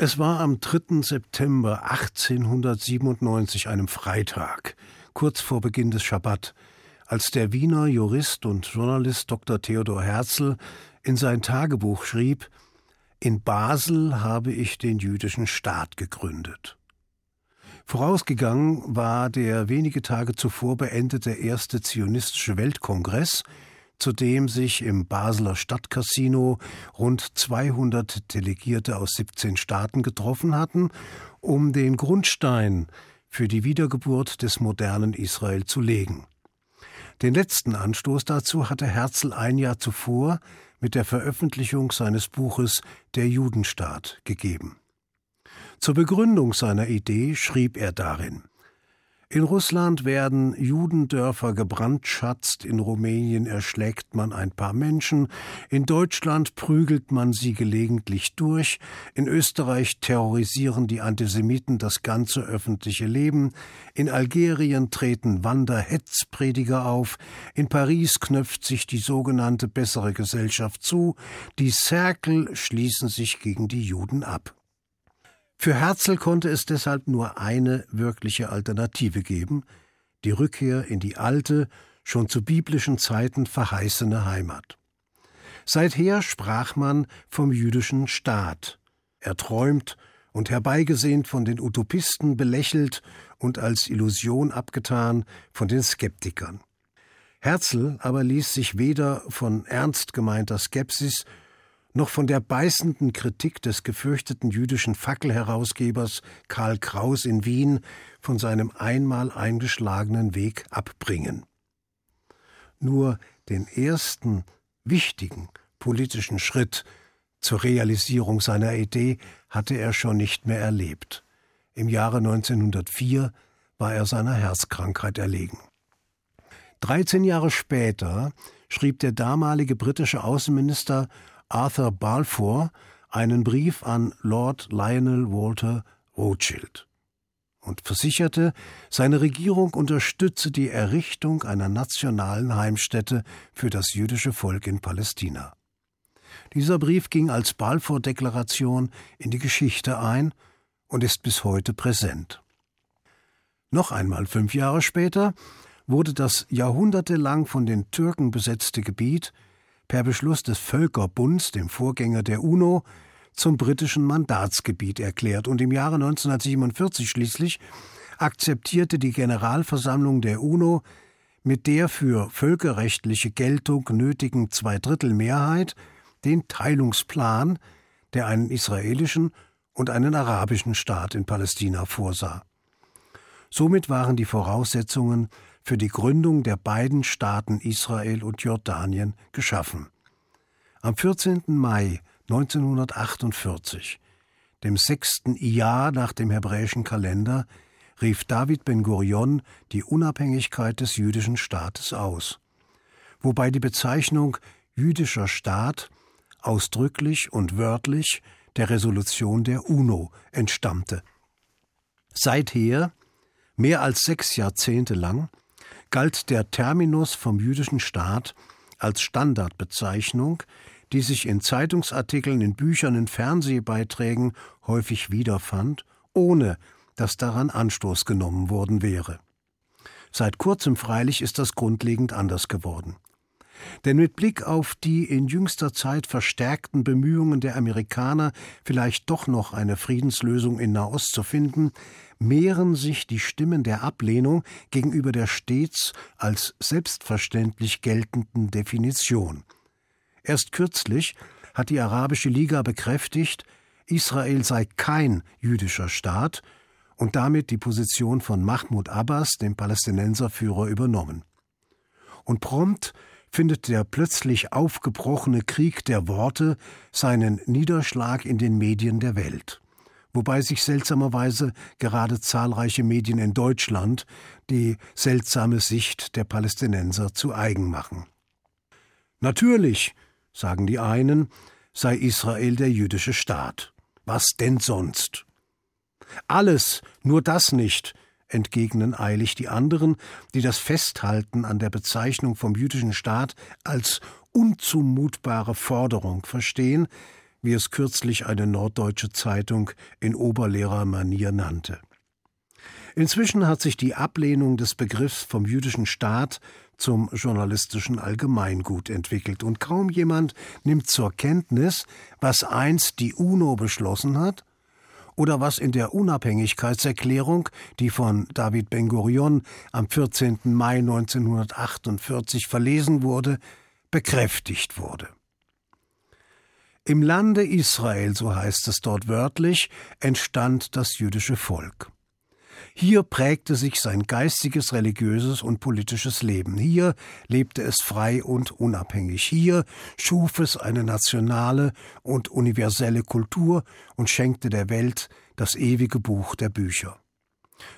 Es war am 3. September 1897, einem Freitag, kurz vor Beginn des Schabbat, als der Wiener Jurist und Journalist Dr. Theodor Herzl in sein Tagebuch schrieb, in Basel habe ich den jüdischen Staat gegründet. Vorausgegangen war der wenige Tage zuvor beendete erste zionistische Weltkongress, zu dem sich im Basler Stadtcasino rund 200 Delegierte aus 17 Staaten getroffen hatten, um den Grundstein für die Wiedergeburt des modernen Israel zu legen. Den letzten Anstoß dazu hatte Herzl ein Jahr zuvor mit der Veröffentlichung seines Buches Der Judenstaat gegeben. Zur Begründung seiner Idee schrieb er darin in Russland werden Judendörfer gebrandschatzt, in Rumänien erschlägt man ein paar Menschen, in Deutschland prügelt man sie gelegentlich durch, in Österreich terrorisieren die Antisemiten das ganze öffentliche Leben, in Algerien treten Wanderhetzprediger auf, in Paris knöpft sich die sogenannte bessere Gesellschaft zu, die Cercle schließen sich gegen die Juden ab. Für Herzl konnte es deshalb nur eine wirkliche Alternative geben, die Rückkehr in die alte, schon zu biblischen Zeiten verheißene Heimat. Seither sprach man vom jüdischen Staat, erträumt und herbeigesehnt von den Utopisten belächelt und als Illusion abgetan von den Skeptikern. Herzl aber ließ sich weder von ernst gemeinter Skepsis noch von der beißenden Kritik des gefürchteten jüdischen Fackelherausgebers Karl Kraus in Wien von seinem einmal eingeschlagenen Weg abbringen. Nur den ersten wichtigen politischen Schritt zur Realisierung seiner Idee hatte er schon nicht mehr erlebt. Im Jahre 1904 war er seiner Herzkrankheit erlegen. Dreizehn Jahre später schrieb der damalige britische Außenminister Arthur Balfour einen Brief an Lord Lionel Walter Rothschild und versicherte, seine Regierung unterstütze die Errichtung einer nationalen Heimstätte für das jüdische Volk in Palästina. Dieser Brief ging als Balfour-Deklaration in die Geschichte ein und ist bis heute präsent. Noch einmal fünf Jahre später wurde das jahrhundertelang von den Türken besetzte Gebiet per Beschluss des Völkerbunds, dem Vorgänger der UNO, zum britischen Mandatsgebiet erklärt und im Jahre 1947 schließlich akzeptierte die Generalversammlung der UNO mit der für völkerrechtliche Geltung nötigen Zweidrittelmehrheit den Teilungsplan, der einen israelischen und einen arabischen Staat in Palästina vorsah. Somit waren die Voraussetzungen für die Gründung der beiden Staaten Israel und Jordanien geschaffen. Am 14. Mai 1948, dem sechsten Jahr nach dem hebräischen Kalender, rief David Ben Gurion die Unabhängigkeit des jüdischen Staates aus, wobei die Bezeichnung jüdischer Staat ausdrücklich und wörtlich der Resolution der UNO entstammte. Seither, mehr als sechs Jahrzehnte lang, galt der Terminus vom jüdischen Staat als Standardbezeichnung, die sich in Zeitungsartikeln, in Büchern, in Fernsehbeiträgen häufig wiederfand, ohne dass daran Anstoß genommen worden wäre. Seit kurzem freilich ist das grundlegend anders geworden. Denn mit Blick auf die in jüngster Zeit verstärkten Bemühungen der Amerikaner, vielleicht doch noch eine Friedenslösung in Nahost zu finden, mehren sich die Stimmen der Ablehnung gegenüber der stets als selbstverständlich geltenden Definition. Erst kürzlich hat die Arabische Liga bekräftigt, Israel sei kein jüdischer Staat und damit die Position von Mahmoud Abbas, dem Palästinenserführer, übernommen. Und prompt findet der plötzlich aufgebrochene Krieg der Worte seinen Niederschlag in den Medien der Welt wobei sich seltsamerweise gerade zahlreiche Medien in Deutschland die seltsame Sicht der Palästinenser zu eigen machen. Natürlich, sagen die einen, sei Israel der jüdische Staat. Was denn sonst? Alles, nur das nicht, entgegnen eilig die anderen, die das Festhalten an der Bezeichnung vom jüdischen Staat als unzumutbare Forderung verstehen, wie es kürzlich eine norddeutsche Zeitung in Oberlehrermanier nannte. Inzwischen hat sich die Ablehnung des Begriffs vom jüdischen Staat zum journalistischen Allgemeingut entwickelt, und kaum jemand nimmt zur Kenntnis, was einst die UNO beschlossen hat oder was in der Unabhängigkeitserklärung, die von David Ben-Gurion am 14. Mai 1948 verlesen wurde, bekräftigt wurde. Im Lande Israel, so heißt es dort wörtlich, entstand das jüdische Volk. Hier prägte sich sein geistiges, religiöses und politisches Leben. Hier lebte es frei und unabhängig. Hier schuf es eine nationale und universelle Kultur und schenkte der Welt das ewige Buch der Bücher.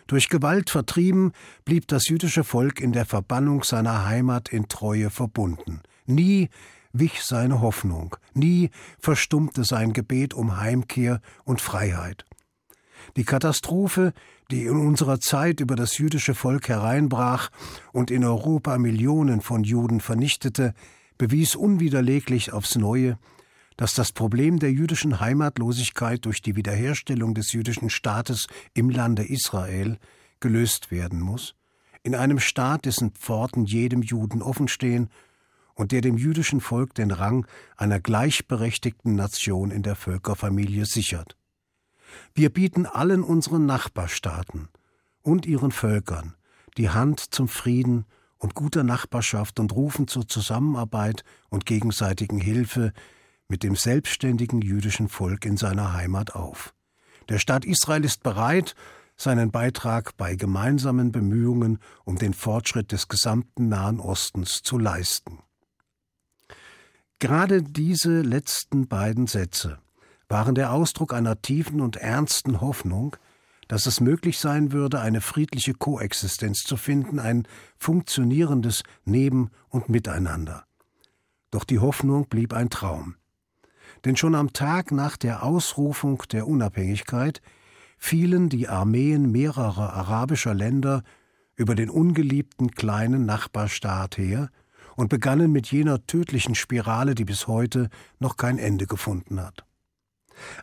Durch Gewalt vertrieben, blieb das jüdische Volk in der Verbannung seiner Heimat in Treue verbunden. Nie wich seine Hoffnung, nie verstummte sein Gebet um Heimkehr und Freiheit. Die Katastrophe, die in unserer Zeit über das jüdische Volk hereinbrach und in Europa Millionen von Juden vernichtete, bewies unwiderleglich aufs neue, dass das Problem der jüdischen Heimatlosigkeit durch die Wiederherstellung des jüdischen Staates im Lande Israel gelöst werden muss, in einem Staat, dessen Pforten jedem Juden offenstehen und der dem jüdischen Volk den Rang einer gleichberechtigten Nation in der Völkerfamilie sichert. Wir bieten allen unseren Nachbarstaaten und ihren Völkern die Hand zum Frieden und guter Nachbarschaft und rufen zur Zusammenarbeit und gegenseitigen Hilfe mit dem selbstständigen jüdischen Volk in seiner Heimat auf. Der Staat Israel ist bereit, seinen Beitrag bei gemeinsamen Bemühungen um den Fortschritt des gesamten Nahen Ostens zu leisten. Gerade diese letzten beiden Sätze waren der Ausdruck einer tiefen und ernsten Hoffnung, dass es möglich sein würde, eine friedliche Koexistenz zu finden, ein funktionierendes Neben- und Miteinander. Doch die Hoffnung blieb ein Traum. Denn schon am Tag nach der Ausrufung der Unabhängigkeit fielen die Armeen mehrerer arabischer Länder über den ungeliebten kleinen Nachbarstaat her und begannen mit jener tödlichen Spirale, die bis heute noch kein Ende gefunden hat.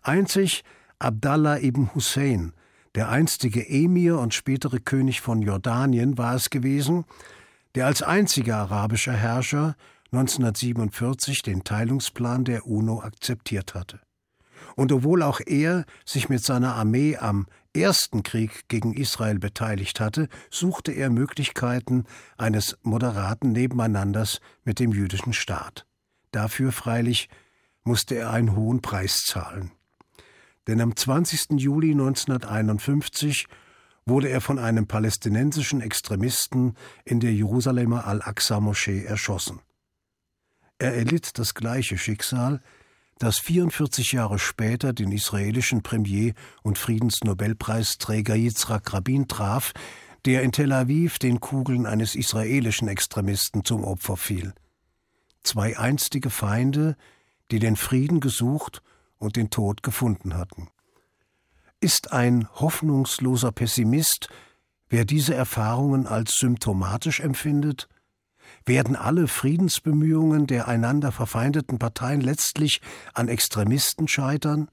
Einzig Abdallah ibn Hussein, der einstige Emir und spätere König von Jordanien, war es gewesen, der als einziger arabischer Herrscher 1947 den Teilungsplan der UNO akzeptiert hatte. Und obwohl auch er sich mit seiner Armee am ersten Krieg gegen Israel beteiligt hatte, suchte er Möglichkeiten eines moderaten Nebeneinanders mit dem jüdischen Staat. Dafür freilich musste er einen hohen Preis zahlen. Denn am 20. Juli 1951 wurde er von einem palästinensischen Extremisten in der Jerusalemer Al-Aqsa-Moschee erschossen. Er erlitt das gleiche Schicksal, das 44 Jahre später den israelischen Premier und Friedensnobelpreisträger Yitzhak Rabin traf, der in Tel Aviv den Kugeln eines israelischen Extremisten zum Opfer fiel. Zwei einstige Feinde, die den Frieden gesucht und den Tod gefunden hatten. Ist ein hoffnungsloser Pessimist, wer diese Erfahrungen als symptomatisch empfindet? Werden alle Friedensbemühungen der einander verfeindeten Parteien letztlich an Extremisten scheitern?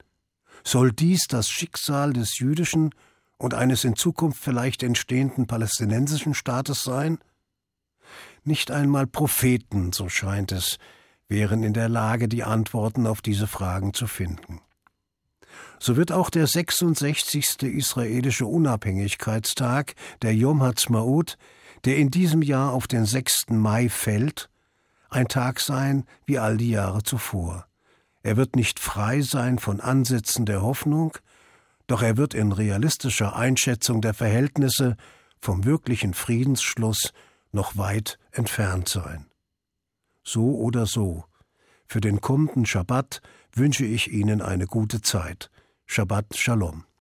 Soll dies das Schicksal des jüdischen und eines in Zukunft vielleicht entstehenden palästinensischen Staates sein? Nicht einmal Propheten, so scheint es, wären in der Lage, die Antworten auf diese Fragen zu finden. So wird auch der 66. israelische Unabhängigkeitstag, der Yom Ha'atzmaut, der in diesem Jahr auf den 6. Mai fällt, ein Tag sein wie all die Jahre zuvor. Er wird nicht frei sein von Ansätzen der Hoffnung, doch er wird in realistischer Einschätzung der Verhältnisse vom wirklichen Friedensschluss noch weit entfernt sein so oder so. Für den kommenden Schabbat wünsche ich Ihnen eine gute Zeit. Shabbat Shalom.